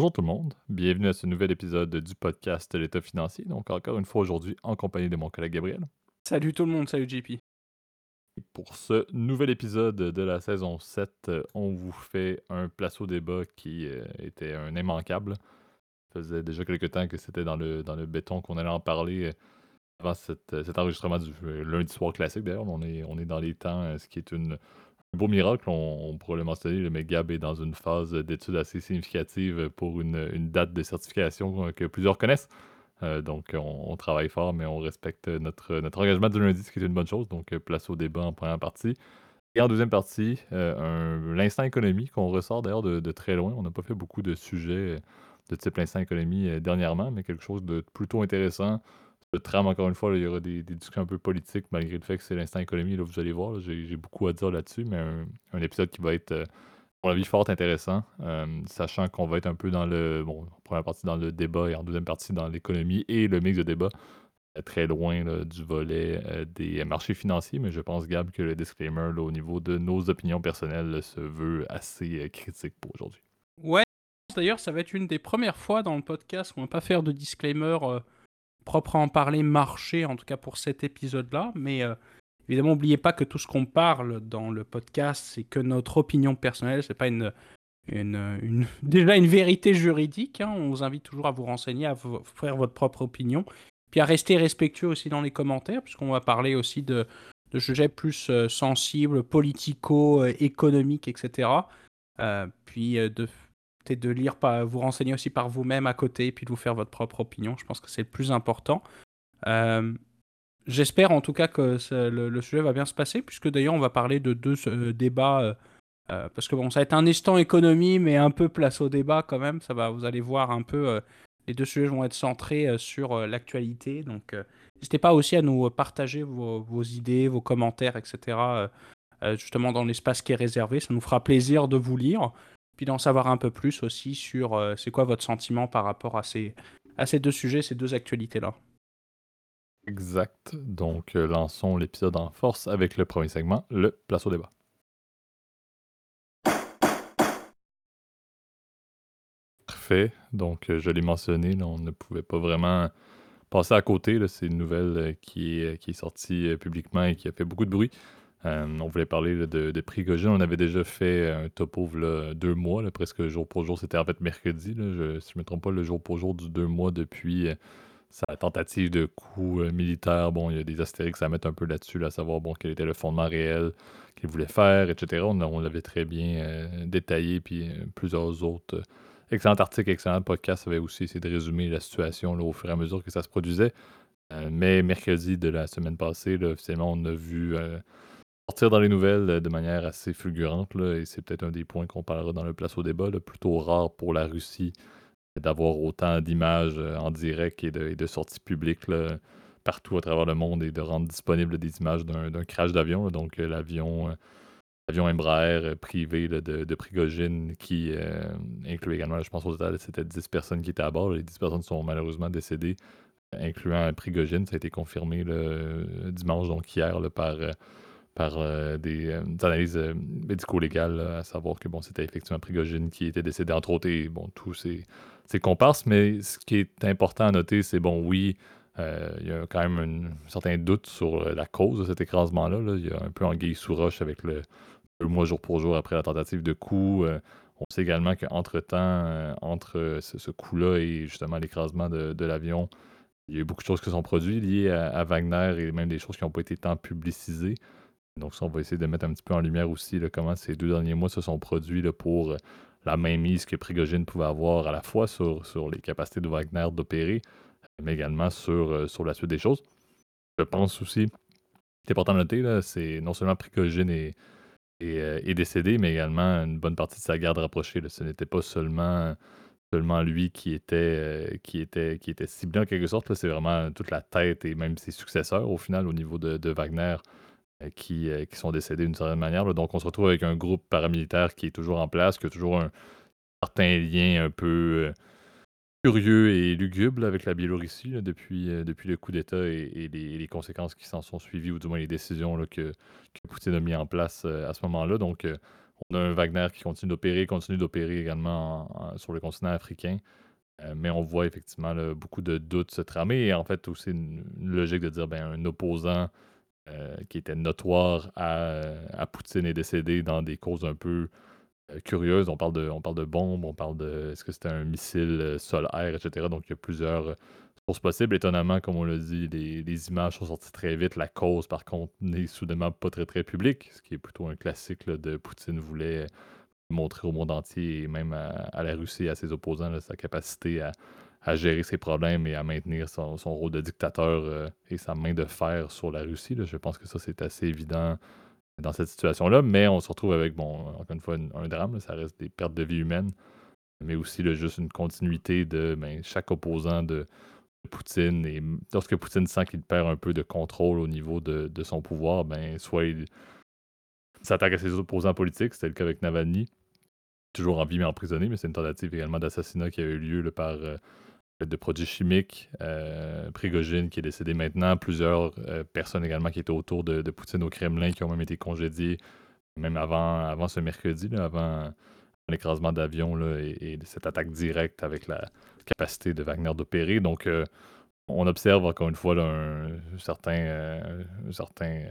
Bonjour tout le monde, bienvenue à ce nouvel épisode du podcast L'État financier. Donc encore une fois aujourd'hui en compagnie de mon collègue Gabriel. Salut tout le monde, salut JP. Pour ce nouvel épisode de la saison 7, on vous fait un place au débat qui euh, était un immanquable. Ça faisait déjà quelques temps que c'était dans le, dans le béton qu'on allait en parler euh, avant cet enregistrement du euh, lundi soir classique. D'ailleurs, on est, on est dans les temps, ce qui est une, un beau miracle, on, pourrait le mentionner, mais Gab est dans une phase d'études assez significative pour une, date de certification que plusieurs connaissent. Euh, donc, on, travaille fort, mais on respecte notre, notre engagement du lundi, ce qui est une bonne chose. Donc, place au débat en première partie. Et en deuxième partie, euh, l'instant économie qu'on ressort d'ailleurs de, de, très loin. On n'a pas fait beaucoup de sujets de type l'instant économie euh, dernièrement, mais quelque chose de plutôt intéressant le trame, encore une fois, il y aura des, discussions un peu politiques, malgré le fait que c'est l'instant économie. Là, vous allez voir, j'ai beaucoup à dire là-dessus, mais un, épisode qui va être, euh, à mon avis, fort intéressant, euh, sachant qu'on va être un peu dans le. Bon, en première partie dans le débat et en deuxième partie dans l'économie et le mix de débat, euh, très loin du volet des marchés financiers, mais je pense, Gab, que le disclaimer au niveau de nos opinions personnelles se veut assez critique pour aujourd'hui. Ouais, d'ailleurs, ça va être une des premières fois dans le podcast où on va pas faire de disclaimer propre à en parler marché, en tout cas pour cet épisode-là. Mais euh, évidemment, n'oubliez pas que tout ce qu'on parle dans le podcast, c'est que notre opinion personnelle, c'est pas une, déjà une vérité juridique. Hein. On vous invite toujours à vous renseigner, à vous faire votre propre opinion. Puis à rester respectueux aussi dans les commentaires, puisqu'on va parler aussi de, sujets plus euh, sensibles, politico, euh, etc. puis de peut-être de lire, vous renseigner aussi par vous-même à côté, puis de vous faire votre propre opinion. Je pense que c'est le plus important. Euh, j'espère en tout cas que le, sujet va bien se passer, puisque d'ailleurs on va parler de deux euh, débats, euh, parce que bon, ça va être un instant économie, mais un peu place au débat quand même. Ça va, vous allez voir un peu, les deux sujets vont être centrés sur l'actualité. Donc n'hésitez pas aussi à nous partager vos, vos idées, vos commentaires, etc. justement dans l'espace qui est réservé. Ça nous fera plaisir de vous lire puis d'en savoir un peu plus aussi sur euh, c'est quoi votre sentiment par rapport à ces, à ces deux sujets, ces deux actualités-là. Exact. Donc, euh, lançons l'épisode en force avec le premier segment, le place au débat. Parfait. Donc, euh, je l'ai mentionné, on ne pouvait pas vraiment passer à côté. C'est une nouvelle qui qui est sortie publiquement et qui a fait beaucoup de bruit. Euh, on voulait parler de, de Prigogine. On avait déjà fait un topo là, deux mois, presque jour pour jour. C'était en fait mercredi, si je ne me trompe pas, le jour pour jour du deux mois depuis euh, sa tentative de coup euh, militaire. Bon, il y a des astérix à mettre un peu là-dessus, à savoir bon, quel était le fondement réel qu'il voulait faire, etc. On, l'avait très bien détaillé, puis plusieurs autres excellents articles, excellents podcasts avaient aussi essayé de résumer la situation au fur et à mesure que ça se produisait. mais mercredi de la semaine passée, officiellement, on a vu dans les nouvelles euh, de manière assez fulgurante, et c'est peut-être un des points qu'on parlera dans le place au débat, plutôt rare pour la Russie d'avoir autant d'images euh, en direct et de, sorties publiques partout à travers le monde et de rendre disponibles des images d'un crash d'avion. Donc euh, l'avion Embraer privé de, de, Prigogine qui inclut également, je pense au total, c'était 10 personnes qui étaient à bord. Les 10 personnes sont malheureusement décédées, incluant Prigogine. Ça a été confirmé le dimanche, donc hier, par par euh, des, euh, analyses euh, médico-légales, à savoir que bon, c'était effectivement Prigogine qui était décédé, entre autres, et bon, tous ces, ces comparses. Mais ce qui est important à noter, c'est bon, oui, il y a quand même un certain doute sur la cause de cet écrasement-là. Il y a un peu anguille sous roche avec le, mois jour pour jour après la tentative de coup. on sait également qu'entre-temps, entre ce, coup-là et justement l'écrasement de, l'avion, il y a eu beaucoup de choses qui sont produites liées à, à Wagner et même des choses qui n'ont pas été tant publicisées. Donc, on va essayer de mettre un petit peu en lumière aussi comment ces deux derniers mois se sont produits pour euh, la mainmise que Prigogine pouvait avoir à la fois sur, les capacités de Wagner d'opérer, mais également sur, euh, sur la suite des choses. Je pense aussi, c'est important de noter, c'est non seulement Prigogine est, euh, est, décédé, mais également une bonne partie de sa garde rapprochée. Ce n'était pas seulement lui qui était, qui était, qui était ciblé en quelque sorte. C'est vraiment toute la tête et même ses successeurs au final au niveau de, Wagner qui, euh, qui, sont décédés d'une certaine manière. Donc, on se retrouve avec un groupe paramilitaire qui est toujours en place, qui a toujours un certain lien un peu euh, curieux et lugubre avec la Biélorussie depuis, depuis le coup d'État et, les, conséquences qui s'en sont suivies, ou du moins les décisions que, que, Poutine a mis en place à ce moment-là. Donc, on a un Wagner qui continue d'opérer, continue d'opérer également sur le continent africain. Euh, mais on voit effectivement beaucoup de doutes se tramer et en fait aussi une, logique de dire ben, un opposant euh, qui était notoire à, Poutine est décédé dans des causes un peu euh, curieuses. On parle de, on parle de bombes, on parle de est-ce que c'était un missile sol-air, etc. Donc il y a plusieurs sources possibles. Étonnamment, comme on l'a dit, les, images sont sorties très vite. La cause, par contre, n'est soudainement pas très très publique, ce qui est plutôt un classique de Poutine voulait montrer au monde entier et même à, la Russie et à ses opposants sa capacité à, gérer ses problèmes et à maintenir son, rôle de dictateur euh, et sa main de fer sur la Russie. Je pense que ça, c'est assez évident dans cette situation-là, mais on se retrouve avec, bon, encore une fois, un, drame, ça reste des pertes de vie humaines, mais aussi juste une continuité de ben, chaque opposant de, Poutine. Et lorsque Poutine sent qu'il perd un peu de contrôle au niveau de, son pouvoir, ben, soit il s'attaque à ses opposants politiques, c'était le cas avec Navalny, toujours en vie mais emprisonné, mais c'est une tentative également d'assassinat qui a eu lieu par euh, de produits chimiques. Euh, Prigogine qui est décédé maintenant, plusieurs euh, personnes également qui étaient autour de, Poutine au Kremlin qui ont même été congédiées, même avant, ce mercredi, avant l'écrasement d'avion et, et, cette attaque directe avec la capacité de Wagner d'opérer. Donc, on observe encore une fois un, un certain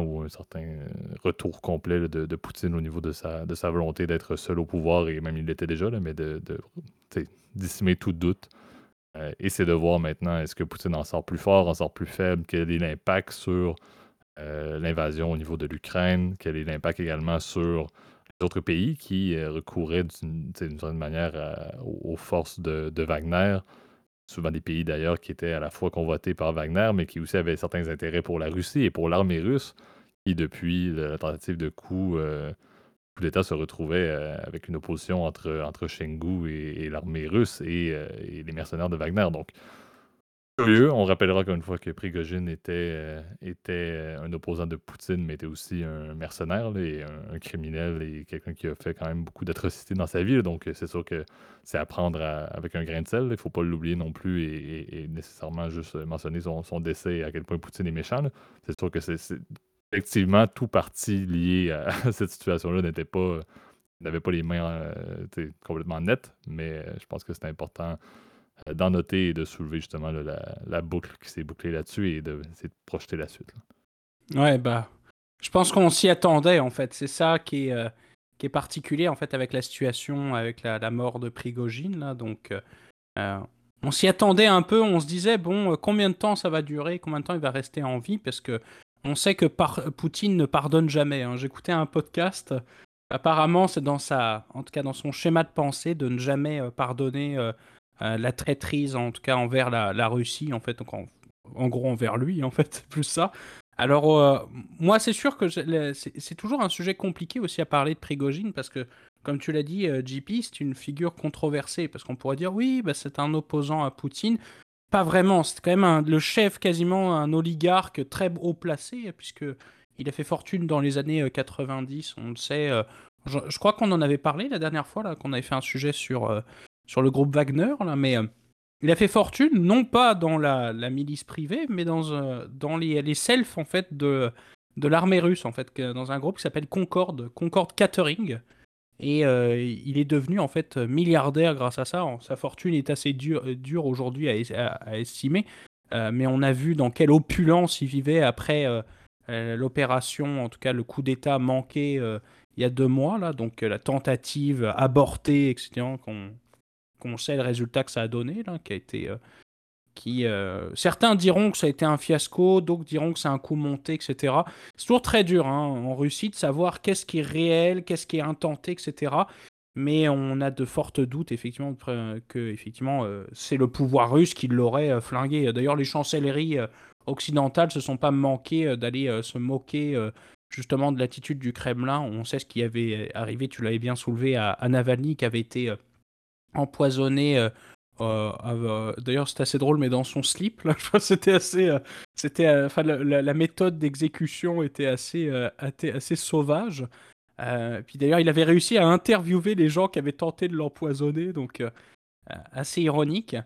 ou un certain euh, retour complet de, Poutine au niveau de sa, de sa volonté d'être seul au pouvoir, et même il l'était déjà, là, mais de, de tout doute. Euh, et c'est de voir maintenant, est-ce que Poutine en sort plus fort, en sort plus faible, quel est l'impact sur euh, l'invasion au niveau de l'Ukraine, quel est l'impact également sur les autres pays qui recouraient d'une certaine manière aux forces de Wagner? Souvent des pays d'ailleurs qui étaient à la fois convoités par Wagner, mais qui aussi avaient certains intérêts pour la Russie et pour l'armée russe, qui depuis la tentative de coup, euh, d'État se retrouvait euh, avec une opposition entre, entre Shengu et, l'armée russe et, euh, et, les mercenaires de Wagner. Donc, on rappellera encore une fois que Prigogine était, euh, euh, un opposant de Poutine, mais était aussi un mercenaire et un, criminel et quelqu'un qui a fait quand même beaucoup d'atrocités dans sa vie. donc, c'est sûr que c'est à prendre avec un grain de sel. Il ne faut pas l'oublier non plus et, nécessairement juste mentionner son, décès et à quel point Poutine est méchant. C'est sûr que c'est effectivement tout parti lié à cette situation-là n'était pas n'avait pas les mains euh, complètement nettes, mais je pense que c'est important euh, d'en noter et de soulever justement la, boucle qui s'est bouclée là-dessus et de, projeter la suite. Ouais, bah, je pense qu'on s'y attendait en fait. C'est ça qui est, euh, particulier en fait avec la situation, avec la, mort de Prigogine. Là. Donc, euh, on s'y attendait un peu. On se disait, bon, combien de temps ça va durer? Combien de temps il va rester en vie? Parce que on sait que Poutine ne pardonne jamais. Hein. J'écoutais un podcast. Apparemment, c'est dans sa, en tout cas dans son schéma de pensée, de ne jamais pardonner euh, la traîtrise, en tout cas envers la, Russie, en fait, donc en, gros envers lui, en fait, plus ça. Alors, euh, moi, c'est sûr que c'est toujours un sujet compliqué aussi à parler de Prigogine, parce que, comme tu l'as dit, euh, JP, c'est une figure controversée, parce qu'on pourrait dire, oui, bah, c'est un opposant à Poutine. Pas vraiment, c'est quand même le chef, quasiment un oligarque très haut placé, puisque il a fait fortune dans les années 90, on le sait. je, je, crois qu'on en avait parlé la dernière fois, là, qu'on avait fait un sujet sur sur le groupe Wagner, là, mais euh, il a fait fortune, non pas dans la, milice privée, mais dans, euh, dans les, les selfs en fait, de, de l'armée russe, en fait, dans un groupe qui s'appelle Concorde, Concorde Catering. Et euh, il est devenu en fait milliardaire grâce à ça. Sa fortune est assez dure, dure aujourd'hui à, estimer, mais on a vu dans quelle opulence il vivait après l'opération, en tout cas le coup d'État manqué il y a deux mois, là, donc la tentative abortée, etc., qu'on qu'on sait le résultat que ça a donné, là, qui a été. Euh, qui, euh, certains diront que ça a été un fiasco, d'autres diront que c'est un coup monté, etc. C'est toujours très dur hein, en Russie de savoir qu'est-ce qui est réel, qu'est-ce qui est intenté, etc. Mais on a de fortes doutes, effectivement, que effectivement, euh, c'est le pouvoir russe qui l'aurait flingué. D'ailleurs, les chancelleries occidentales se sont pas manquées d'aller se moquer justement de l'attitude du Kremlin. On sait ce qui avait arrivé, tu l'avais bien soulevé, à, à Navalny, qui avait été empoisonné. Euh, euh, euh, d'ailleurs, c'était assez drôle, mais dans son slip, c'était assez, c'était, la, méthode d'exécution était assez, assez, sauvage. puis d'ailleurs, il avait réussi à interviewer les gens qui avaient tenté de l'empoisonner, donc assez ironique.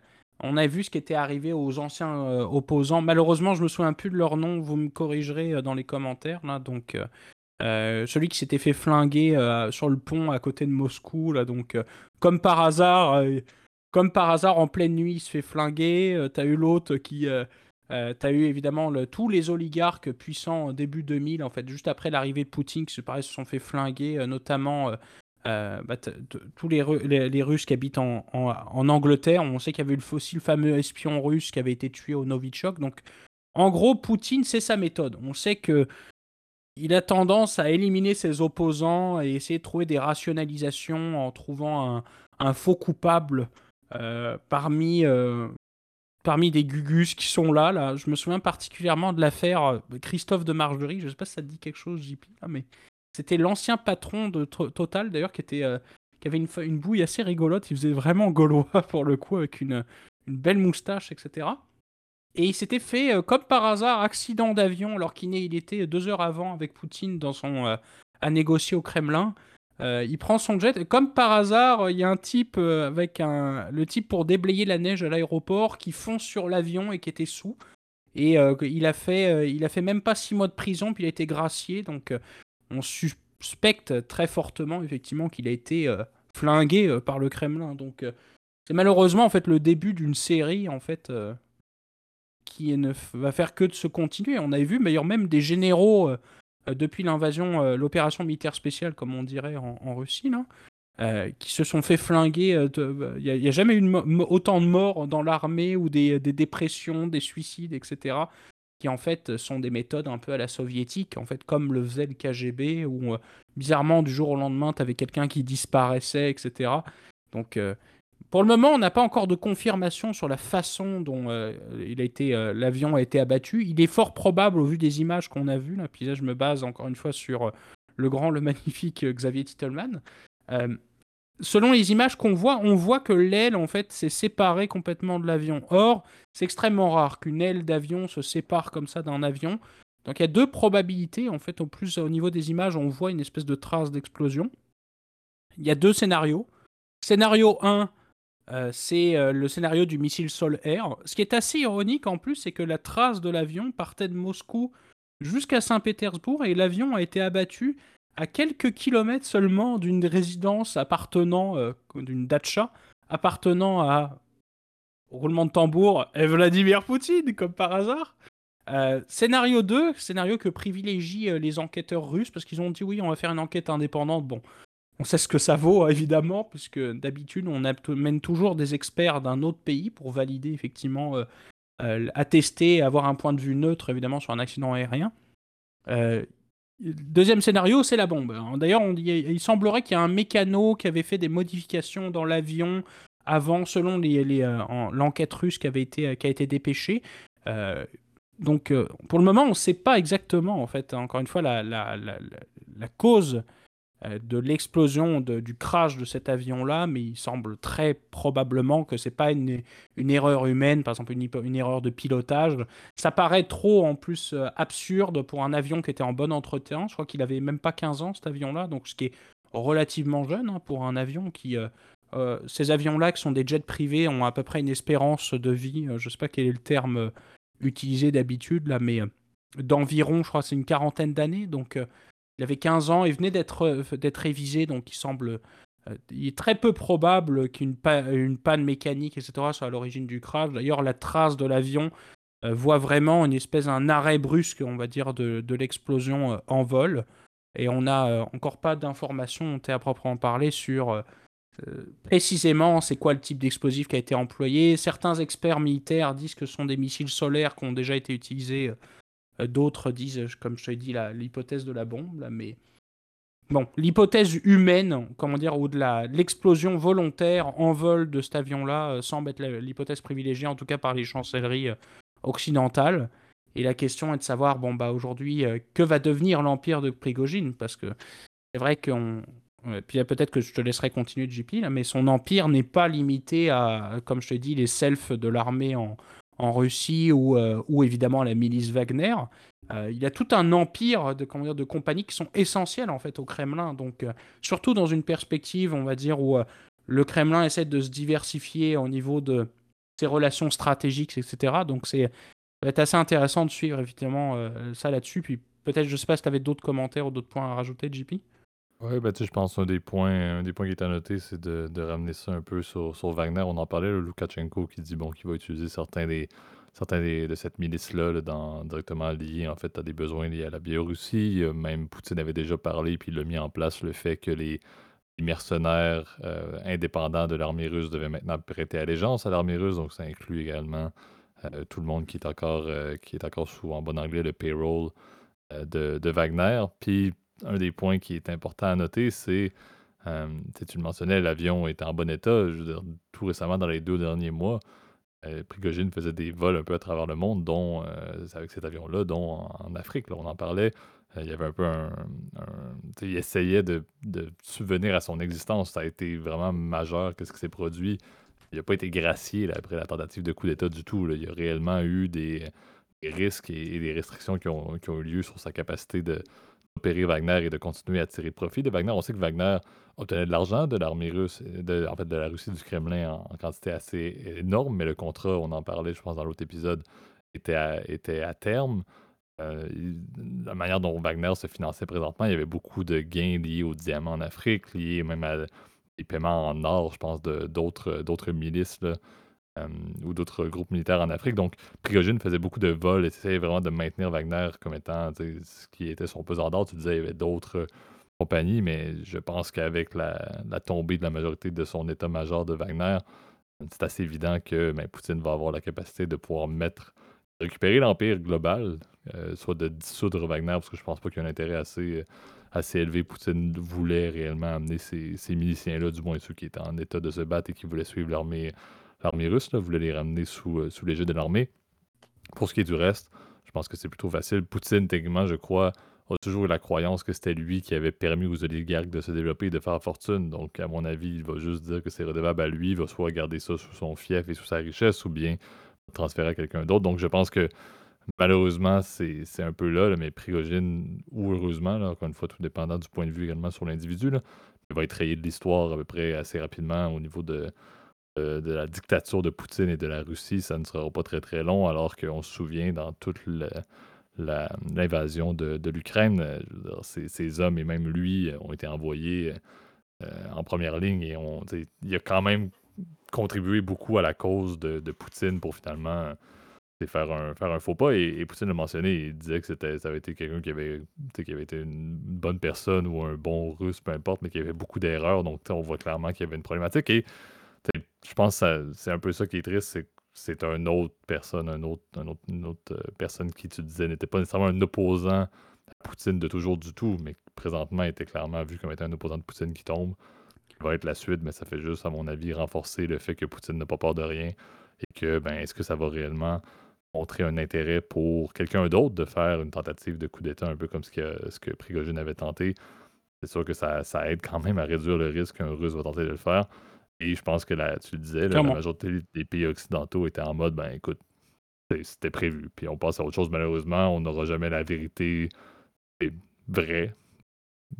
On a vu ce qui était arrivé aux anciens opposants. Malheureusement, je me souviens plus de leur nom. Vous me corrigerez dans les commentaires là. Donc, celui qui s'était fait flinguer sur le pont à côté de Moscou, là, donc comme par hasard, comme par hasard en pleine nuit, il se fait flinguer. T'as eu l'autre qui, t'as eu évidemment tous les oligarques puissants début 2000, en fait, juste après l'arrivée de Poutine, qui se se sont fait flinguer, notamment bah, tous les, Russes qui habitent en, Angleterre. On sait qu'il y avait aussi le fameux espion russe qui avait été tué au Novichok. Donc, en gros, Poutine, c'est sa méthode. On sait que il a tendance à éliminer ses opposants et essayer de trouver des rationalisations en trouvant un, faux coupable euh, parmi, euh, parmi des gugus qui sont là, là. Je me souviens particulièrement de l'affaire euh, Christophe de Margerie. Je ne sais pas si ça te dit quelque chose, JP, mais c'était l'ancien patron de Total, d'ailleurs, qui, qui avait une, bouille assez rigolote. Il faisait vraiment gaulois, pour le coup, avec une belle moustache, etc. Et il s'était fait, euh, comme par hasard, accident d'avion alors qu'il était deux heures avant avec Poutine dans son, euh, à négocier au Kremlin. Euh, il prend son jet. Comme par hasard, il y a un type avec un, le type pour déblayer la neige à l'aéroport qui fonce sur l'avion et qui était sous. Et il a fait, il a fait même pas six mois de prison puis il a été gracié. Donc on suspecte très fortement effectivement qu'il a été flingué par le Kremlin. Donc c'est malheureusement en fait le début d'une série en fait qui ne va faire que de se continuer. On avait vu d'ailleurs même des généraux euh, euh, depuis l'invasion, euh, l'opération militaire spéciale, comme on dirait en, Russie, qui se sont fait flinguer. Il n'y a, jamais eu autant de morts dans l'armée ou des, dépressions, des suicides, etc. Qui en fait sont des méthodes un peu à la soviétique, en fait comme le faisait le KGB, où bizarrement du jour au lendemain, tu avais quelqu'un qui disparaissait, etc. Donc pour le moment, on n'a pas encore de confirmation sur la façon dont euh, il a euh, l'avion a été abattu. Il est fort probable, au vu des images qu'on a vues, là, puis là je me base encore une fois sur euh, le grand, le magnifique Xavier Titelman. selon les images qu'on voit, on voit que l'aile en fait s'est séparée complètement de l'avion. Or, c'est extrêmement rare qu'une aile d'avion se sépare comme ça d'un avion. Donc il y a deux probabilités en fait. Au plus au niveau des images, on voit une espèce de trace d'explosion. Il y a deux scénarios. Scénario 1, euh, c'est euh, le scénario du missile sol-air. Ce qui est assez ironique en plus, c'est que la trace de l'avion partait de Moscou jusqu'à Saint-Pétersbourg et l'avion a été abattu à quelques kilomètres seulement d'une résidence appartenant, euh, d'une datcha, appartenant à, roulement de tambour, et Vladimir Poutine, comme par hasard. scénario 2, scénario que privilégient les enquêteurs russes, parce qu'ils ont dit oui, on va faire une enquête indépendante. Bon, on sait ce que ça vaut, évidemment, puisque d'habitude, on amène toujours des experts d'un autre pays pour valider, effectivement, euh, euh, attester, avoir un point de vue neutre, évidemment, sur un accident aérien. Euh, deuxième scénario, c'est la bombe. D'ailleurs, il semblerait qu'il y a un mécano qui avait fait des modifications dans l'avion avant, selon l'enquête russe qui, avait été, qui a été dépêchée. donc, pour le moment, on ne sait pas exactement, en fait, encore une fois, la, cause de l'explosion du crash de cet avion-là, mais il semble très probablement que c'est pas une, erreur humaine, par exemple une, erreur de pilotage. Ça paraît trop en plus euh, absurde pour un avion qui était en bon entretien. Je crois qu'il avait même pas 15 ans cet avion-là, donc ce qui est relativement jeune hein, pour un avion qui... Euh, ces avions-là, qui sont des jets privés, ont à peu près une espérance de vie, je sais pas quel est le terme utilisé d'habitude là, mais d'environ, je crois, c'est une quarantaine d'années, donc il avait 15 ans, il venait d'être euh, d'être révisé, donc il semble. Euh, il est très peu probable qu'une une panne mécanique, etc., soit à l'origine du crash. D'ailleurs, la trace de l'avion euh, voit vraiment une espèce d'un arrêt brusque, on va dire, de, l'explosion en vol. Et on n'a encore pas d'informations, à proprement parler, sur précisément c'est quoi le type d'explosif qui a été employé. Certains experts militaires disent que ce sont des missiles solaires qui ont déjà été utilisés d'autres disent, comme je te dit, l'hypothèse de la bombe, mais bon, l'hypothèse humaine, comment dire, ou de l'explosion volontaire en vol de cet avion-là euh, semble être l'hypothèse privilégiée, en tout cas par les chancelleries euh, occidentales. Et la question est de savoir, bon, bah aujourd'hui, que va devenir l'empire de Prigogine? Parce que c'est vrai qu'on. Puis peut-être que je te laisserai continuer JP, mais son empire n'est pas limité à, comme je te dis, les selfs de l'armée en, en Russie ou, euh, ou évidemment la milice Wagner. Euh, il y a tout un empire de, compagnies qui sont essentielles en fait au Kremlin. Donc euh, surtout dans une perspective, on va dire, où le Kremlin essaie de se diversifier au niveau de ses relations stratégiques, etc. Donc c'est va être assez intéressant de suivre évidemment ça là-dessus. Puis peut-être, je sais pas si tu avais d'autres commentaires ou d'autres points à rajouter, JP Oui, ben, tu sais, je pense un des points, un des points qui est à noter, c'est de, de ramener ça un peu sur, sur Wagner. On en parlait, le Lukashenko qui dit bon, qu'il va utiliser certains des certains de cette milice-là directement liés en fait à des besoins liés à la Biélorussie. Même Poutine avait déjà parlé, puis il a mis en place le fait que les, mercenaires euh, indépendants de l'armée russe devaient maintenant prêter allégeance à l'armée russe, donc ça inclut également euh, tout le monde qui est encore euh, qui est encore sous en bon anglais le payroll de, de, Wagner. Puis un des points qui est important à noter, c'est tu le mentionnais, l'avion est en bon état. Je veux dire, tout récemment, dans les deux derniers mois, euh, Prigogine faisait des vols un peu à travers le monde, dont euh, avec cet avion-là, dont en, Afrique. Là, on en parlait. Euh, il y avait un peu un. il essayait de, de, subvenir à son existence. Ça a été vraiment majeur, qu'est-ce qui s'est produit. Il n'a pas été gracié après la tentative de coup d'État du tout. Il y a réellement eu des, risques et, des restrictions qui ont, eu lieu sur sa capacité de, opérer Wagner et de continuer à tirer profit de Wagner. On sait que Wagner obtenait de l'argent de l'armée russe, en fait de la Russie du Kremlin en, quantité assez énorme, mais le contrat, on en parlait, je pense, dans l'autre épisode, était à, terme. Euh, la manière dont Wagner se finançait présentement, il y avait beaucoup de gains liés aux diamants en Afrique, liés même à des paiements en or, je pense, d'autres milices. Là. Euh, ou d'autres groupes militaires en Afrique. Donc, Prigogine faisait beaucoup de vols essayait vraiment de maintenir Wagner comme étant ce qui était son pesant d'or. Tu disais, il y avait d'autres compagnies, mais je pense qu'avec la, tombée de la majorité de son état-major de Wagner, c'est assez évident que ben, Poutine va avoir la capacité de pouvoir mettre, récupérer l'empire global, euh, soit de dissoudre Wagner, parce que je pense pas qu'il y a un intérêt assez, élevé. Poutine voulait réellement amener ces miliciens-là, du moins ceux qui étaient en état de se battre et qui voulaient suivre l'armée l'armée russe, là, voulait les ramener sous, euh, sous l'égide de l'armée. Pour ce qui est du reste, je pense que c'est plutôt facile. Poutine, techniquement, je crois, a toujours eu la croyance que c'était lui qui avait permis aux oligarques de se développer et de faire fortune. Donc, à mon avis, il va juste dire que c'est redevable à lui, il va soit garder ça sous son fief et sous sa richesse, ou bien transférer à quelqu'un d'autre. Donc, je pense que malheureusement, c'est un peu là, mais Prigogine, ou heureusement, encore une fois, tout dépendant du point de vue également sur l'individu, il va être rayé de l'histoire à peu près assez rapidement au niveau de, de la dictature de Poutine et de la Russie, ça ne sera pas très très long, alors qu'on se souvient dans toute l'invasion de, l'Ukraine, euh, ces, hommes et même lui ont été envoyés euh, en première ligne et on, il a quand même contribué beaucoup à la cause de, Poutine pour finalement faire un, faux pas. Et, Poutine l'a mentionné, il disait que ça avait été quelqu'un qui avait, qui avait été une bonne personne ou un bon russe, peu importe, mais qui avait beaucoup d'erreurs. Donc on voit clairement qu'il y avait une problématique. Et je pense que c'est un peu ça qui est triste, c'est c'est une autre personne, une autre personne qui, tu disais, n'était pas nécessairement un opposant à Poutine de toujours du tout, mais présentement était clairement vu comme étant un opposant de Poutine qui tombe, qui va être la suite, mais ça fait juste, à mon avis, renforcer le fait que Poutine n'a pas peur de rien et que, ben, est-ce que ça va réellement montrer un intérêt pour quelqu'un d'autre de faire une tentative de coup d'État, un peu comme ce que, ce Prigogine avait tenté? C'est sûr que ça aide quand même à réduire le risque qu'un Russe va tenter de le faire. Et je pense que la, tu le disais, la majorité des pays occidentaux étaient en mode, ben écoute, c'était prévu. Puis on passe à autre chose, malheureusement, on n'aura jamais la vérité vraie.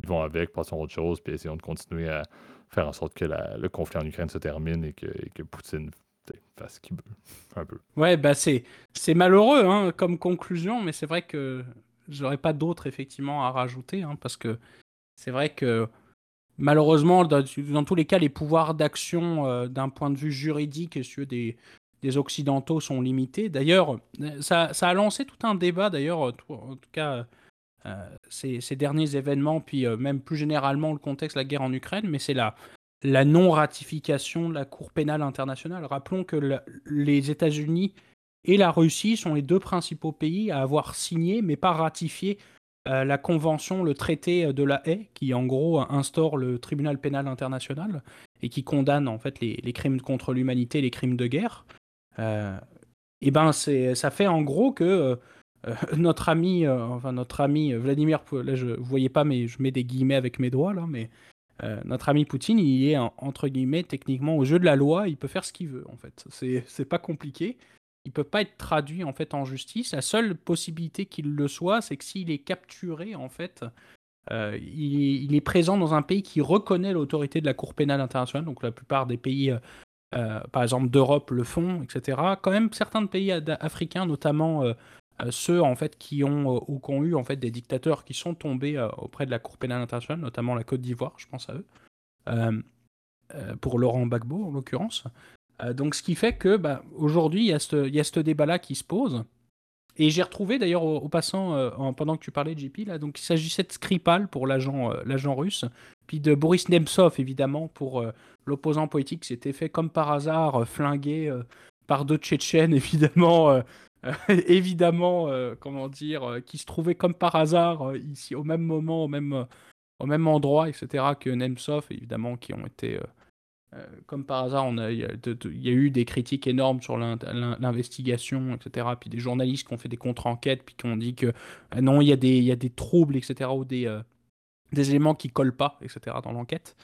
Ils vont avec, passons à autre chose, puis essayons de continuer à faire en sorte que le conflit en Ukraine se termine et que, que Poutine fasse ce qu'il veut, un peu. Ouais, bah c'est, c'est malheureux hein, comme conclusion, mais c'est vrai que j'aurais pas d'autres effectivement à rajouter, hein, parce que c'est vrai que malheureusement, dans, tous les cas, les pouvoirs d'action euh, d'un point de vue juridique et ceux des, Occidentaux sont limités. D'ailleurs, ça, ça, a lancé tout un débat, d'ailleurs, en tout cas, euh, ces, derniers événements, puis euh, même plus généralement le contexte de la guerre en Ukraine, mais c'est la, la non-ratification de la Cour pénale internationale. Rappelons que les États-Unis et la Russie sont les deux principaux pays à avoir signé, mais pas ratifié euh, la convention, le traité de la haie, qui en gros instaure le tribunal pénal international et qui condamne en fait les, crimes contre l'humanité, les crimes de guerre. Euh, et ben ça fait en gros que euh, notre ami, enfin notre ami Vladimir, là je vous voyez pas mais je mets des guillemets avec mes doigts là, mais notre ami Poutine, il est entre guillemets techniquement au jeu de la loi, il peut faire ce qu'il veut en fait. C'est pas compliqué il peut pas être traduit en fait en justice. La seule possibilité qu'il le soit, c'est que s'il est capturé en fait, euh, il, est présent dans un pays qui reconnaît l'autorité de la Cour pénale internationale. Donc la plupart des pays, euh, euh, par exemple d'Europe, le font, etc. Quand même, certains pays africains, notamment ceux en fait qui ont ou qui ont eu en fait des dictateurs qui sont tombés auprès de la Cour pénale internationale, notamment la Côte d'Ivoire, je pense à eux, pour Laurent Gbagbo en l'occurrence. Donc ce qui fait que bah, aujourd'hui il y a ce débat-là qui se pose. Et j'ai retrouvé d'ailleurs au, passant, euh, pendant que tu parlais de JP, là, donc il s'agissait de Skripal pour l'agent euh, russe, puis de Boris Nemtsov évidemment pour euh, l'opposant politique qui s'était fait comme par hasard flinguer par deux Tchétchènes évidemment. évidemment, comment dire, qui se trouvaient comme par hasard ici au même moment, au même, endroit, etc., que Nemtsov, évidemment, qui ont été euh, comme par hasard, il, y a, eu des critiques énormes sur l'investigation, etc. Puis des journalistes qui ont fait des contre-enquêtes, puis qui ont dit que euh, non, il y, a des, troubles, etc. Ou des, euh, des éléments qui collent pas, etc. dans l'enquête.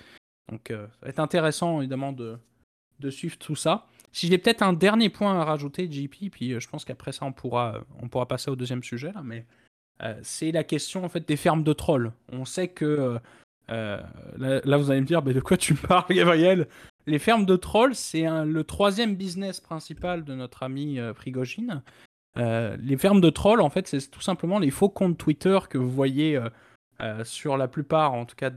Donc ça va être intéressant, évidemment, de, suivre tout ça. Si j'ai peut-être un dernier point à rajouter, JP, puis je pense qu'après ça, on pourra, on pourra passer au deuxième sujet, là, mais c'est la question en fait des fermes de trolls. On sait que euh, là, vous allez me dire, de quoi tu parles, Gabriel? Les fermes de trolls, c'est le troisième business principal de notre ami euh, Prigogine. Euh, les fermes de trolls, en fait, c'est tout simplement les faux comptes Twitter que vous voyez sur la plupart, en tout cas,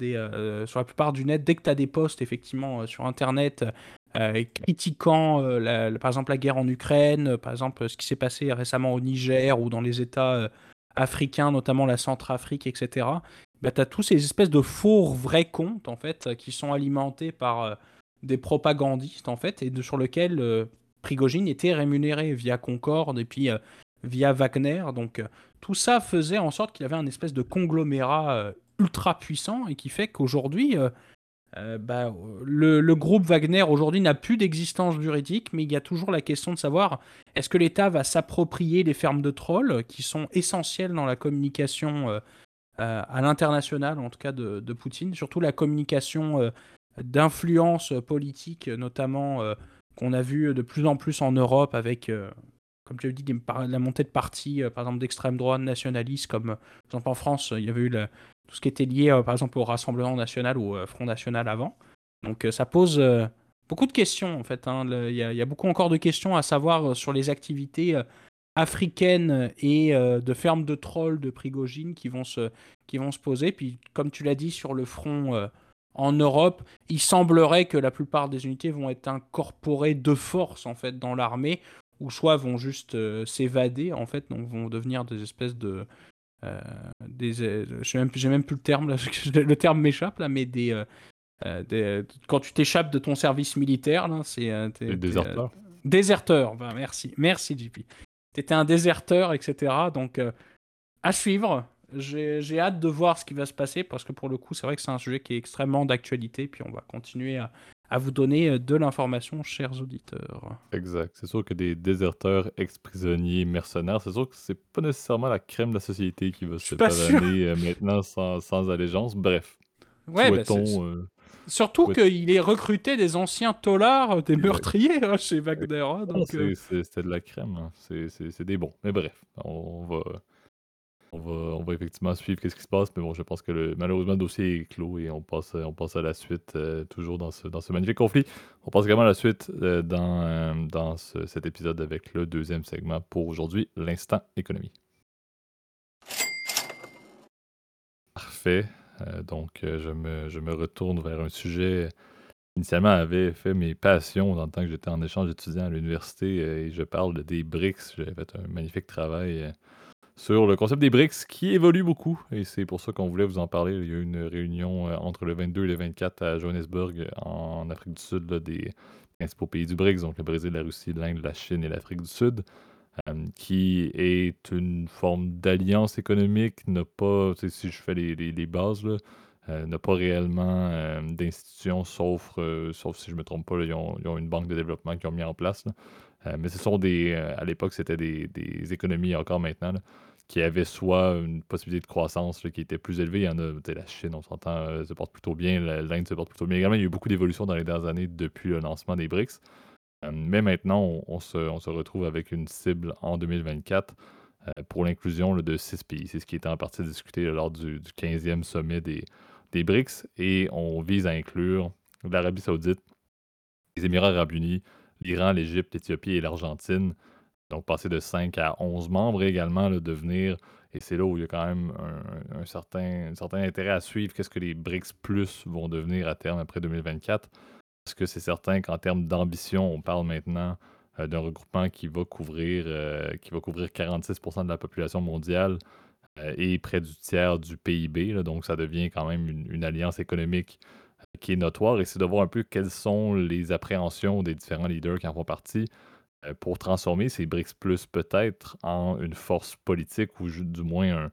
sur la plupart du net. Dès que tu as des posts, effectivement, sur Internet, critiquant, par exemple, la guerre en Ukraine, par exemple, ce qui s'est passé récemment au Niger ou dans les États africains, notamment la Centrafrique, etc bah, tu as tous ces espèces de faux vrais comptes en fait qui sont alimentés par euh, des propagandistes en fait et sur lesquels euh, Prigogine était rémunéré via Concorde et puis euh, via Wagner. Donc tout ça faisait en sorte qu'il avait un espèce de conglomérat ultra puissant et qui fait qu'aujourd'hui bah, le, groupe Wagner aujourd'hui n'a plus d'existence juridique, mais il y a toujours la question de savoir est-ce que l'État va s'approprier les fermes de trolls qui sont essentielles dans la communication euh, à l'international, en tout cas de, Poutine, surtout la communication euh, d'influence politique, notamment euh, qu'on a vu de plus en plus en Europe avec, comme tu as dit, la montée de partis, par exemple d'extrême droite nationalistes, comme par exemple en France, il y avait eu tout ce qui était lié, par exemple, au Rassemblement national ou au Front national avant. Donc ça pose beaucoup de questions en fait. Hein. Il y, a beaucoup encore de questions à savoir sur les activités africaines et euh, de fermes de trolls de Prigogine qui vont se, qui vont se poser. Puis, comme tu l'as dit, sur le front euh, en Europe, il semblerait que la plupart des unités vont être incorporées de force en fait dans l'armée, ou soit vont juste euh, s'évader en fait, donc vont devenir des espèces de des, j'ai même, même plus le terme, là, le terme m'échappe là, mais des, quand tu t'échappes de ton service militaire, c'est des déserteurs. Déserteur, ben, merci, merci JP t'étais un déserteur, etc. Donc, euh, à suivre. J'ai hâte de voir ce qui va se passer parce que pour le coup, c'est vrai que c'est un sujet qui est extrêmement d'actualité. Puis on va continuer à, à vous donner euh, de l'information, chers auditeurs. Exact. C'est sûr que des déserteurs, ex-prisonniers, mercenaires, c'est sûr que c'est pas nécessairement la crème de la société qui va se pavaner euh, maintenant sans, sans, allégeance. Bref. Ouais, bah, Surtout qu'il est recruté des anciens tolards, des meurtriers hein, chez Wagner. Hein, donc, euh. C'était de la crème. Hein. C'est des bons. Mais bref, on va, on va, on va effectivement suivre ce qui se passe. Mais bon, je pense que le, malheureusement, le dossier est clos et on passe, on passe à la suite, euh, toujours dans ce, dans ce magnifique conflit. On passe également à la suite euh, dans, dans cet épisode avec le deuxième segment pour aujourd'hui, l'instant économie. Parfait. Euh, donc, euh, je me, retourne vers un sujet initialement avait fait mes passions dans le temps que j'étais en échange étudiant à l'université euh, et je parle des BRICS. J'avais fait un magnifique travail sur le concept des BRICS qui évolue beaucoup et c'est pour ça qu'on voulait vous en parler. Il y a eu une réunion entre le 22 et le 24 à Johannesburg en Afrique du Sud des principaux pays du BRICS, donc le Brésil, la Russie, l'Inde, la Chine et l'Afrique du Sud. Euh, qui est une forme d'alliance économique, n'a pas, si je fais les, bases, euh, n'a pas réellement euh, d'institutions, sauf, sauf si je ne me trompe pas, ils, ont, ils, ont, une banque de développement qu'ils ont mis en place. mais ce sont des, à l'époque, c'était des, des, économies encore maintenant, qui avaient soit une possibilité de croissance qui était plus élevée. Il y en a, la Chine, on s'entend, se porte plutôt bien, l'Inde se porte plutôt bien également. Il y a eu beaucoup d'évolutions dans les dernières années depuis le lancement des BRICS. Euh, mais maintenant, on, se, retrouve avec une cible en 2024 euh, pour l'inclusion de six pays. C'est ce qui était en partie discuté lors du, 15e sommet des, BRICS. Et on vise à inclure l'Arabie saoudite, les Émirats arabes unis, l'Iran, l'Égypte, l'Éthiopie et l'Argentine Donc, passer de 5 à 11 membres également le devenir, et c'est là où il y a quand même un, certain, certain intérêt à suivre, qu'est-ce que les BRICS Plus vont devenir à terme après 2024. Parce que c'est certain qu'en termes d'ambition, on parle maintenant euh, d'un regroupement qui va couvrir, euh, qui va couvrir 46% de la population mondiale euh, et près du tiers du PIB. donc, ça devient quand même une, alliance économique qui est notoire. Et c'est de voir un peu quelles sont les appréhensions des différents leaders qui en font partie pour transformer ces BRICS Plus peut-être en une force politique ou du moins un,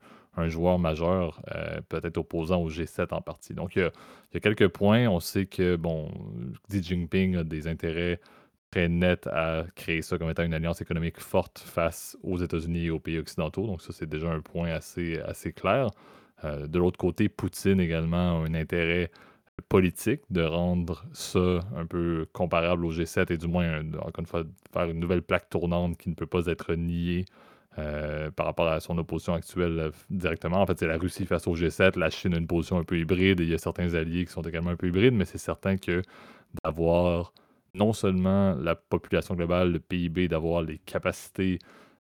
joueur majeur, peut-être opposant au G7 en partie. Donc, il y, a, quelques points. On sait que, bon, Xi Jinping a des intérêts très net à créer ça comme étant une alliance économique forte face aux États-Unis et aux pays occidentaux. Donc ça, c'est déjà un point assez, assez clair. Euh, de l'autre côté, Poutine également a un intérêt politique de rendre ça un peu comparable au G7 et du moins, encore une fois, faire une nouvelle plaque tournante qui ne peut pas être niée euh, par rapport à son opposition actuelle euh, directement. En fait, c'est la Russie face au G7, la Chine a une position un peu hybride et il y a certains alliés qui sont également un peu hybrides, mais c'est certain que d'avoir non seulement la population globale, le PIB, d'avoir les capacités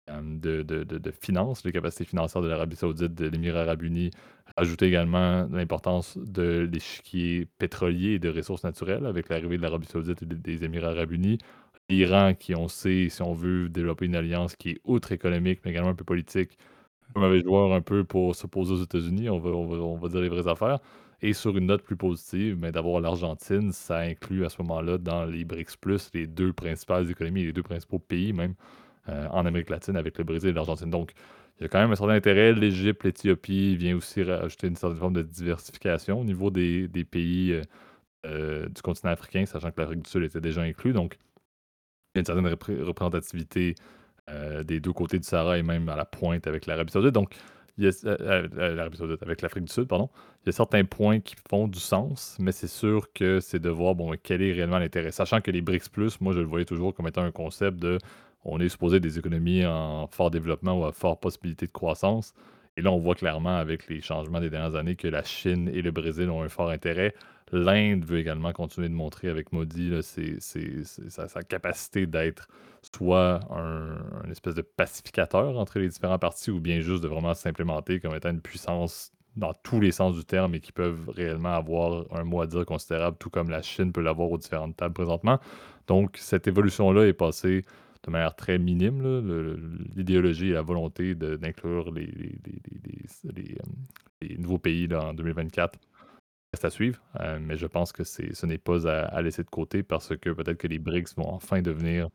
euh, de, de, finances, les capacités financières de l'Arabie saoudite, de l'Émirat arabe uni, ajouter également l'importance de l'échiquier pétrolier et de ressources naturelles avec l'arrivée de l'Arabie saoudite et des Émirats arabes unis. L'Iran, qui on sait, si on veut développer une alliance qui est outre économique, mais également un peu politique, un mauvais joueur un peu pour s'opposer aux États-Unis, on va, dire les vraies affaires. Et sur une note plus positive, mais d'avoir l'Argentine, ça inclut à ce moment-là dans les BRICS les deux principales économies, les deux principaux pays même euh, en Amérique latine avec le Brésil et l'Argentine. Donc, il y a quand même un certain intérêt. L'Égypte, l'Éthiopie vient aussi rajouter une certaine forme de diversification au niveau des, pays euh, euh, du continent africain, sachant que l'Afrique du Sud était déjà inclus. Donc, il y a une certaine représentativité des deux côtés du Sahara et même à la pointe avec l'Arabie Saoudite. Donc, il y a, euh, euh, euh, avec l'Afrique du Sud, pardon. Il y a certains points qui font du sens, mais c'est sûr que c'est de voir bon, quel est réellement l'intérêt. Sachant que les BRICS Plus, moi je le voyais toujours comme étant un concept de on est supposé des économies en fort développement ou à forte possibilité de croissance. Et là, on voit clairement avec les changements des dernières années que la Chine et le Brésil ont un fort intérêt. L'Inde veut également continuer de montrer avec Modi sa, capacité d'être soit un, espèce de pacificateur entre les différents partis ou bien juste de vraiment s'implémenter comme étant une puissance dans tous les sens du terme et qui peuvent réellement avoir un mot à dire considérable, tout comme la Chine peut l'avoir aux différentes tables présentement. Donc, cette évolution-là est passée de manière très minime. L'idéologie et la volonté d'inclure les, les, les, nouveaux pays en 2024 reste à suivre, euh, mais je pense que ce n'est pas à, laisser de côté parce que peut-être que les BRICS vont enfin devenir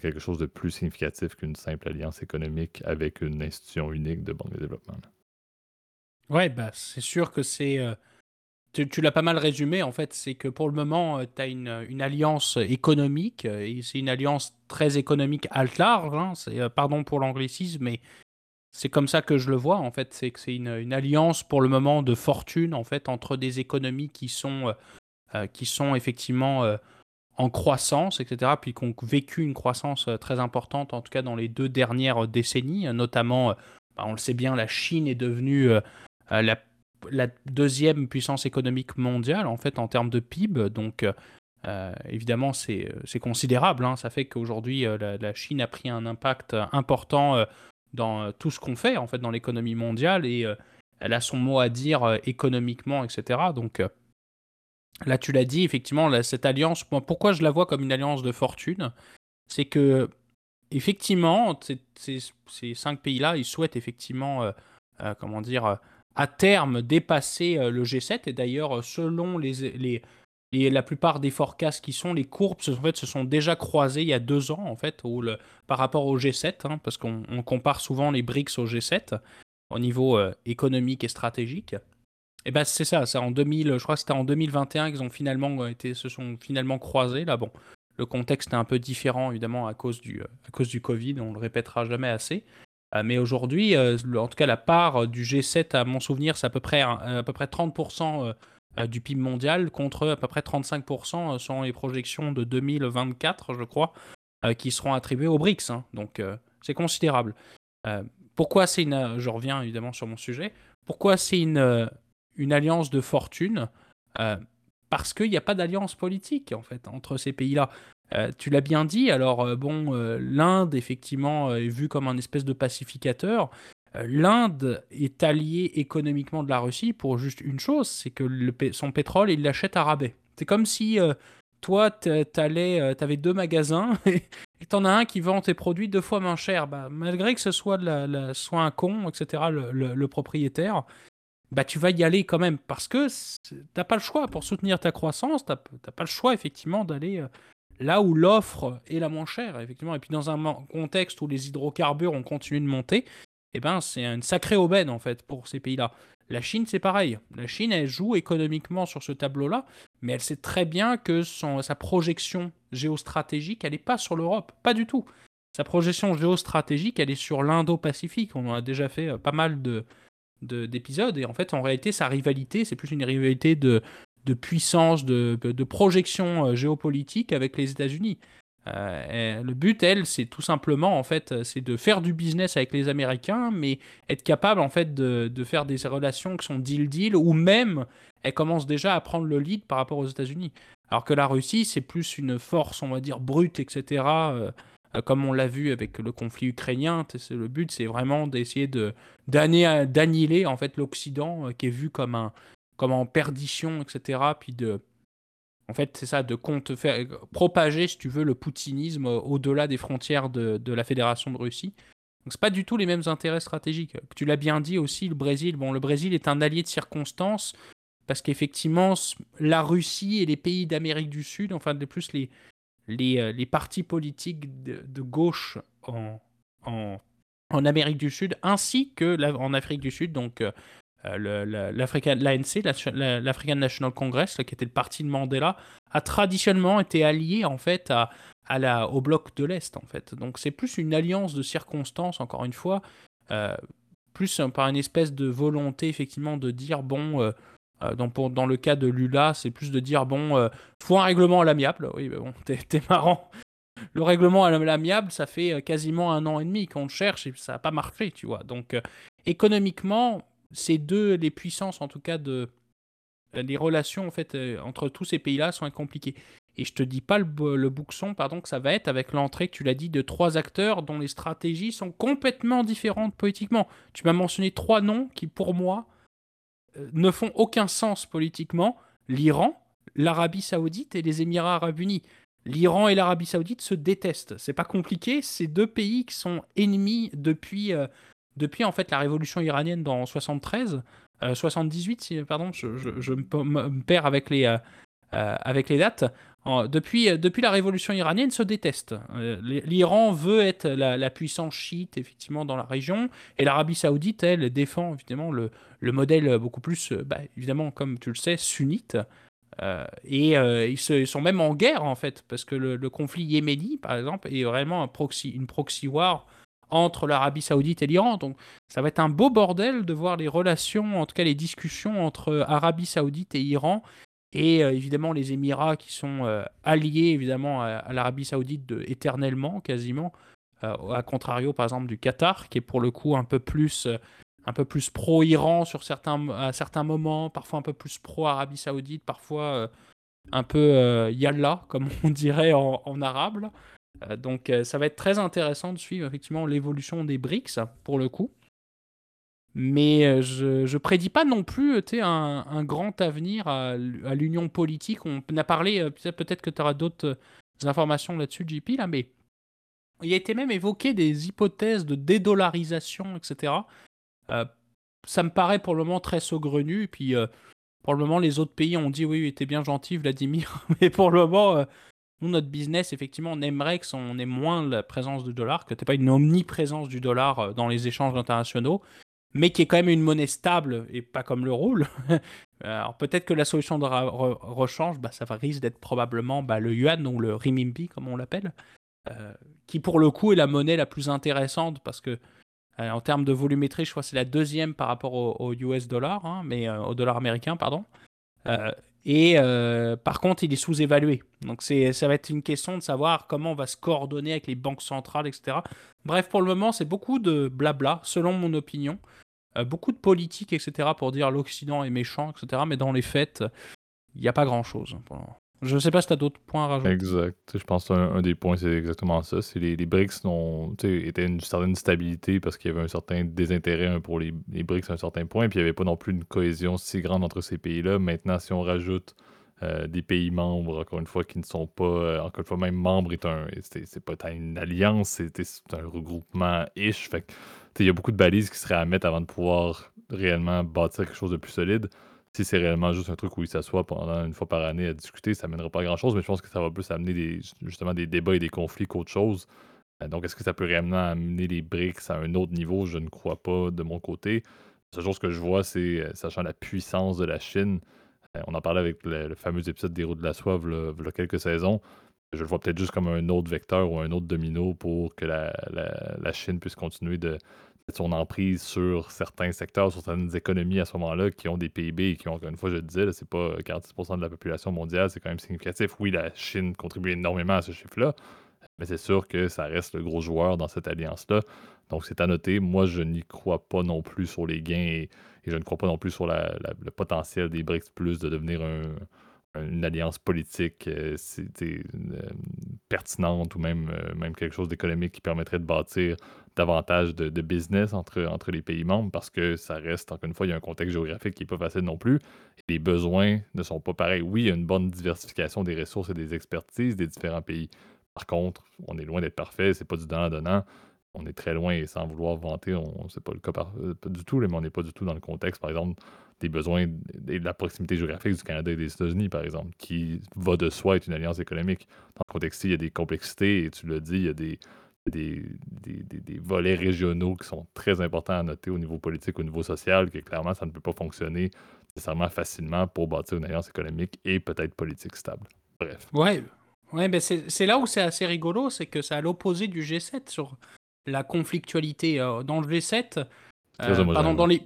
quelque chose de plus significatif qu'une simple alliance économique avec une institution unique de banque de développement. Ouais, bah, c'est sûr que c'est. Euh, tu, l'as pas mal résumé, en fait. C'est que pour le moment, euh, tu as une, alliance économique, et c'est une alliance très économique à large. Hein, pardon pour l'anglicisme, mais c'est comme ça que je le vois, en fait. C'est que c'est une, alliance pour le moment de fortune, en fait, entre des économies qui sont, euh, euh, qui sont effectivement euh, en croissance, etc., puis qui ont vécu une croissance très importante, en tout cas dans les deux dernières décennies, notamment, bah, on le sait bien, la Chine est devenue la, deuxième puissance économique mondiale, en fait, en termes de PIB. Donc, évidemment, c'est considérable. Hein. Ça fait qu'aujourd'hui, la, la, Chine a pris un impact important dans euh, tout ce qu'on fait en fait dans l'économie mondiale et euh, elle a son mot à dire euh, économiquement, etc. Donc là, tu l'as dit, effectivement, cette alliance, pourquoi je la vois comme une alliance de fortune, c'est que effectivement, ces, cinq pays-là, ils souhaitent effectivement, comment dire, à terme dépasser le G7. Et d'ailleurs, selon les, les, et la plupart des forecasts qui sont, les courbes en fait, se sont déjà croisées il y a deux ans en fait, par rapport au G7, hein, parce qu'on compare souvent les BRICS au G7 au niveau euh, économique et stratégique. Et ben c'est ça, c'est en 2000, je crois que c'était en 2021 qu'ils ont finalement euh, été, se sont finalement croisés là. Bon, le contexte est un peu différent évidemment à cause du, euh, à cause du Covid, on le répétera jamais assez. mais aujourd'hui, en tout cas, la part du G7, à mon souvenir, c'est à peu près, à peu près 30% euh, du PIB mondial contre à peu près 35% euh, selon les projections de 2024, je crois, euh, qui seront attribués aux BRICS. Hein. Donc c'est considérable. pourquoi c'est une. Je reviens évidemment sur mon sujet. Pourquoi c'est une, une alliance de fortune Parce qu'il n'y a pas d'alliance politique en fait entre ces pays-là. tu l'as bien dit, alors bon, l'Inde, effectivement, est vue comme un espèce de pacificateur. L'Inde est alliée économiquement de la Russie pour juste une chose, c'est que son pétrole, il l'achète à rabais. C'est comme si toi, tu avais deux magasins et tu en as un qui vend tes produits deux fois moins cher. Bah, malgré que ce soit, un con, etc., le, propriétaire, bah, tu vas y aller quand même parce que t'as pas le choix pour soutenir ta croissance, tu n'as pas le choix effectivement d'aller euh, là où l'offre est la moins chère, effectivement. Et puis dans un contexte où les hydrocarbures ont continué de monter, eh ben, c'est une sacrée aubaine en fait pour ces pays-là. La Chine, c'est pareil. La Chine, elle joue économiquement sur ce tableau-là, mais elle sait très bien que sa projection géostratégique, elle n'est pas sur l'Europe, pas du tout. Sa projection géostratégique, elle est sur l'Indo-Pacifique. On en a déjà fait euh, pas mal de, d'épisodes, et en fait, en réalité, sa rivalité, c'est plus une rivalité de, de puissance, de, de projection euh, géopolitique avec les États-Unis. Euh, le but, elle, c'est tout simplement en fait, c'est de faire du business avec les Américains, mais être capable en fait de, faire des relations qui sont deal deal, ou même elle commence déjà à prendre le lead par rapport aux États-Unis. Alors que la Russie, c'est plus une force, on va dire brute, etc. Euh, euh, comme on l'a vu avec le conflit ukrainien, le but, c'est vraiment d'essayer de d'annihiler en fait l'Occident qui est vu comme un comme en perdition, etc. Puis de en fait, c'est ça, de compte faire, propager, si tu veux, le poutinisme au-delà des frontières de, la Fédération de Russie. Donc, c'est pas du tout les mêmes intérêts stratégiques. Tu l'as bien dit aussi, le Brésil. Bon, le Brésil est un allié de circonstance parce qu'effectivement, la Russie et les pays d'Amérique du Sud, enfin, de plus les, euh, partis politiques de, gauche en, Amérique du Sud, ainsi que en Afrique du Sud, donc euh, euh, l'ANC, l'African National Congress, qui était le parti de Mandela, a traditionnellement été allié en fait à, au bloc de l'Est en fait. Donc c'est plus une alliance de circonstances, encore une fois, euh, plus par une espèce de volonté effectivement de dire bon, euh, dans, le cas de Lula, c'est plus de dire bon, faut un règlement à l'amiable. Oui, mais bon, t'es marrant. Le règlement à l'amiable, ça fait quasiment un an et demi qu'on le cherche et ça n'a pas marché, tu vois. Donc économiquement, ces deux, les puissances en tout cas de euh, les relations en fait euh, entre tous ces pays-là sont compliquées. Et je te dis pas le, le bouxon pardon que ça va être avec l'entrée tu l'as dit de trois acteurs dont les stratégies sont complètement différentes politiquement. Tu m'as mentionné trois noms qui pour moi euh, ne font aucun sens politiquement l'Iran, l'Arabie Saoudite et les Émirats Arabes Unis. L'Iran et l'Arabie Saoudite se détestent. C'est pas compliqué. C'est deux pays qui sont ennemis depuis depuis en fait la révolution iranienne dans 73, 78, euh, pardon, je, me, perds avec les, euh, euh, dates. depuis, depuis la révolution iranienne, se déteste. L'Iran veut être la, puissance chiite, effectivement, dans la région, et l'Arabie saoudite, elle, défend, évidemment, le, le modèle beaucoup plus, bah, évidemment, comme tu le sais, sunnite. et ils, sont même en guerre, en fait, parce que le, conflit yéméni, par exemple, est vraiment un proxy, une proxy war entre l'Arabie Saoudite et l'Iran. Donc ça va être un beau bordel de voir les relations, en tout cas les discussions entre Arabie Saoudite et Iran. Et euh, évidemment les Émirats qui sont euh, alliés évidemment à, l'Arabie Saoudite éternellement quasiment, euh, à contrario par exemple du Qatar qui est pour le coup un peu plus un peu plus pro-Iran certains à certains moments, parfois un peu plus pro-Arabie Saoudite, parfois un peu yalla comme on dirait en arabe. Euh, donc euh, ça va être très intéressant de suivre effectivement l'évolution des BRICS pour le coup. Mais euh, je ne prédis pas non plus un, un grand avenir à, l'union politique. On a parlé, peut-être que tu auras d'autres informations là-dessus, JP, là, mais il a été même évoqué des hypothèses de dédollarisation, etc. ça me paraît pour le moment très saugrenu. Et puis, pour le moment, les autres pays ont dit oui, oui, t'es bien gentil, Vladimir. mais pour le moment, nous, notre business, effectivement, on aimerait que on ait moins la présence du dollar, que tu pas une omniprésence du dollar euh, dans les échanges internationaux, mais qui est quand même une monnaie stable et pas comme le roule. Alors peut-être que la solution de rechange, bah, ça risque d'être probablement bah, le yuan ou le renminbi, comme on l'appelle, euh, qui pour le coup est la monnaie la plus intéressante parce que euh, en termes de volumétrie, je crois que c'est la deuxième par rapport au, US dollar, hein, mais au dollar américain, pardon. Et euh, par contre, il est sous-évalué. Donc c'est, ça va être une question de savoir comment on va se coordonner avec les banques centrales, etc. Bref, pour le moment, c'est beaucoup de blabla, selon mon opinion. Euh, beaucoup de politique, etc. pour dire l'Occident est méchant, etc. Mais dans les faits, il n'y a pas grand-chose. Je ne sais pas si tu as d'autres points à rajouter. Exact. Je pense qu'un des points, c'est exactement ça. C'est les, BRICS ont, étaient une certaine stabilité parce qu'il y avait un certain désintérêt pour les, BRICS à un certain point, puis il n'y avait pas non plus une cohésion si grande entre ces pays-là. Maintenant, si on rajoute euh, des pays membres, encore une fois, qui ne sont pas, euh, encore une fois, même membre est un, c'est pas une alliance, c'est un regroupement ish. Il y a beaucoup de balises qui seraient à mettre avant de pouvoir réellement bâtir quelque chose de plus solide si c'est réellement juste un truc où ils s'assoient pendant une fois par année à discuter, ça mènera pas à grand chose, mais je pense que ça va plus amener des, justement des débats et des conflits qu'autre chose. Euh, donc, est-ce que ça peut réellement amener les BRICS à un autre niveau? Je ne crois pas de mon côté. La chose que je vois, c'est, euh, sachant la puissance de la Chine, euh, on en parlait avec le, fameux épisode des Routes de la Soie il y a quelques saisons. Je le vois peut-être juste comme un autre vecteur ou un autre domino pour que la Chine puisse continuer de, son emprise sur certains secteurs, sur certaines économies à ce moment-là qui ont des PIB et qui ont, encore une fois, je le disais, c'est pas 46% de la population mondiale, c'est quand même significatif. Oui, la Chine contribue énormément à ce chiffre-là, mais c'est sûr que ça reste le gros joueur dans cette alliance-là. Donc, c'est à noter. Moi, je n'y crois pas non plus sur les gains et, je ne crois pas non plus sur le potentiel des BRICS Plus de devenir un, une alliance politique euh, euh, pertinente ou euh, même quelque chose d'économique qui permettrait de bâtir davantage de, business entre, entre les pays membres parce que ça reste, encore une fois, il y a un contexte géographique qui n'est pas facile non plus. les besoins ne sont pas pareils. Oui, il y a une bonne diversification des ressources et des expertises des différents pays. Par contre, on est loin d'être parfait, c'est pas du donnant-donnant. On est très loin et sans vouloir vanter, on c'est pas le cas du tout, mais on n'est pas du tout dans le contexte, par exemple, des besoins et de la proximité géographique du Canada et des États-Unis, par exemple, qui va de soi être une alliance économique. Dans le contexte il y a des complexités, et tu l'as dit, il y a des, des, des, volets régionaux qui sont très importants à noter au niveau politique, au niveau social, que clairement, ça ne peut pas fonctionner nécessairement facilement pour bâtir une alliance économique et peut-être politique stable. Bref. Ouais, ouais ben c'est là où c'est assez rigolo, c'est que c'est à l'opposé du G7 sur la conflictualité. Euh, dans le G7, euh, pardon, dans, les,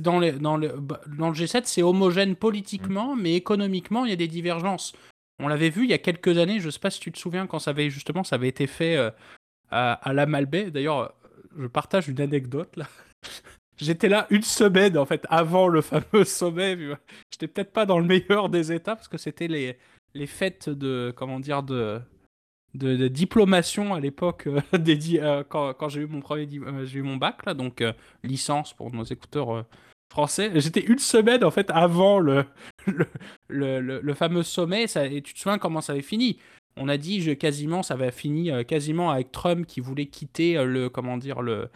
dans, les, dans, le, dans le G7, c'est homogène politiquement, mm. mais économiquement, il y a des divergences. On l'avait vu il y a quelques années, je ne sais pas si tu te souviens, quand ça avait justement ça avait été fait euh, à, la Malbaie. D'ailleurs, je partage une anecdote là. J'étais là une semaine en fait avant le fameux sommet. J'étais peut-être pas dans le meilleur des états parce que c'était les, les fêtes de comment dire de de, diplomation à l'époque euh, euh, quand, quand j'ai eu mon premier euh, j'ai eu mon bac là donc licence pour nos écouteurs français j'étais une semaine en fait avant le le, le, fameux sommet et tu te souviens comment ça avait fini? On a dit quasiment ça avait fini quasiment avec Trump qui voulait quitter le comment le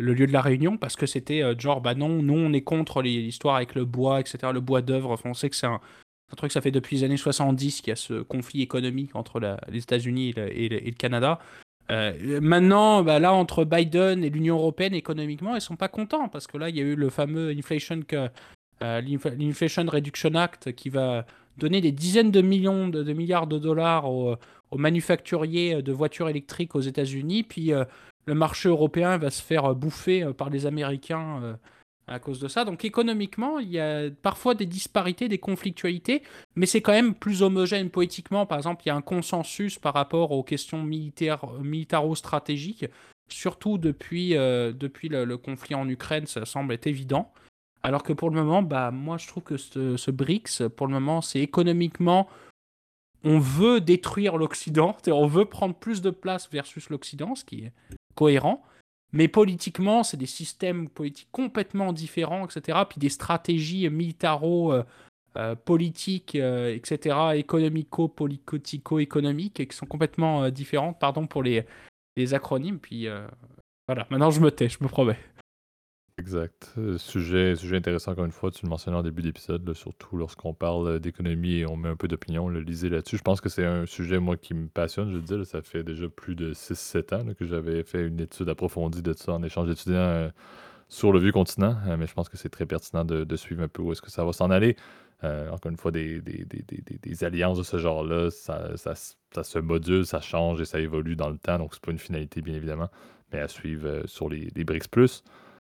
lieu de la réunion parce que c'était genre bah non nous on est contre l'histoire avec le bois etc le bois d'œuvre on sait que c'est un, truc, ça fait depuis les années 70 qu'il y a ce conflit économique entre les États-Unis et, le Canada. Euh, maintenant, bah là, entre Biden et l'Union européenne, économiquement, ils sont pas contents parce que là, il y a eu le fameux Inflation, euh, Reduction Act qui va donner des dizaines de millions de, milliards de dollars aux, manufacturiers de voitures électriques aux États-Unis. Puis euh, le marché européen va se faire bouffer par les Américains à cause de ça. Donc économiquement, il y a parfois des disparités, des conflictualités, mais c'est quand même plus homogène politiquement. Par exemple, il y a un consensus par rapport aux questions militaires, militaro-stratégiques, surtout depuis, euh, depuis le, conflit en Ukraine, ça semble être évident. Alors que pour le moment, bah, moi je trouve que ce, ce BRICS, pour le moment, c'est économiquement, on veut détruire l'Occident, on veut prendre plus de place versus l'Occident, ce qui est cohérent. Mais politiquement, c'est des systèmes politiques complètement différents, etc. Puis des stratégies militaro euh, euh, politiques, euh, etc., économico-politico-économiques, qui sont complètement différentes, pardon pour les, les acronymes. Puis voilà, maintenant je me tais, je me promets. Exact. Euh, sujet, sujet intéressant, encore une fois, tu le mentionnais en début d'épisode, surtout lorsqu'on parle euh, d'économie et on met un peu d'opinion, le lisez là-dessus. Je pense que c'est un sujet, moi, qui me passionne, je le dis, ça fait déjà plus de 6-7 ans que j'avais fait une étude approfondie de ça en échange d'étudiants euh, sur le vieux continent, mais je pense que c'est très pertinent de, suivre un peu où est-ce que ça va s'en aller. encore une fois, des, alliances de ce genre-là, ça, ça, se module, ça change et ça évolue dans le temps, donc c'est pas une finalité, bien évidemment, mais à suivre sur les, les BRICS+.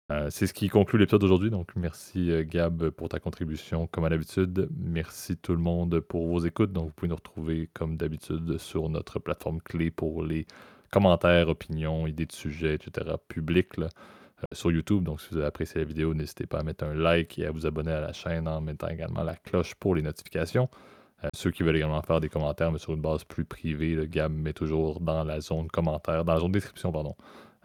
Euh, c'est ce qui conclut l'épisode d'aujourd'hui. Donc, merci euh, Gab pour ta contribution, comme à l'habitude. Merci tout le monde pour vos écoutes. Donc, vous pouvez nous retrouver, comme d'habitude, sur notre plateforme clé pour les commentaires, opinions, idées de sujets, etc. publics. sur YouTube. Donc, si vous avez apprécié la vidéo, n'hésitez pas à mettre un like et à vous abonner à la chaîne en mettant également la cloche pour les notifications. ceux qui veulent également faire des commentaires, mais sur une base plus privée, Gab met toujours dans la zone commentaire, dans la zone description, pardon,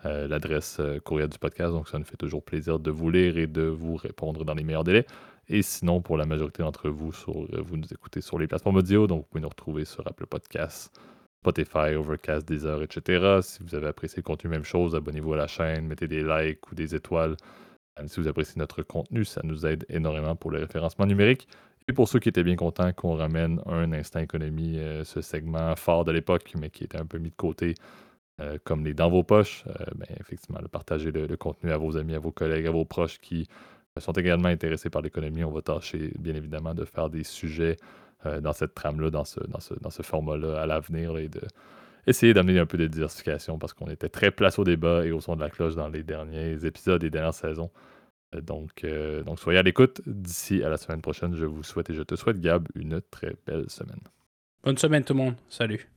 l'adresse courriel du podcast. Donc, ça nous fait toujours plaisir de vous lire et de vous répondre dans les meilleurs délais. Et sinon, pour la majorité d'entre vous, sur, vous nous écoutez sur les plateformes audio, donc vous pouvez nous retrouver sur Apple Podcasts, Spotify, Overcast, Deezer, etc. Si vous avez apprécié le contenu, même chose, abonnez-vous à la chaîne, mettez des likes ou des étoiles. Si vous appréciez notre contenu, ça nous aide énormément pour le référencement numérique. Et pour ceux qui étaient bien contents qu'on ramène un instant économie, euh, ce segment fort de l'époque, mais qui était un peu mis de côté, euh, comme les dans vos poches, euh, ben, effectivement, partagez le, le, contenu à vos amis, à vos collègues, à vos proches qui sont également intéressés par l'économie. On va tâcher, bien évidemment, de faire des sujets euh, dans cette trame-là, dans ce, dans ce, dans ce format-là à l'avenir et de d'amener un peu de diversification parce qu'on était très place au débat et au son de la cloche dans les derniers épisodes des dernières saisons. Euh, donc, euh, donc soyez à l'écoute. D'ici à la semaine prochaine, je vous souhaite et je te souhaite, Gab, une très belle semaine. Bonne semaine tout le monde. Salut.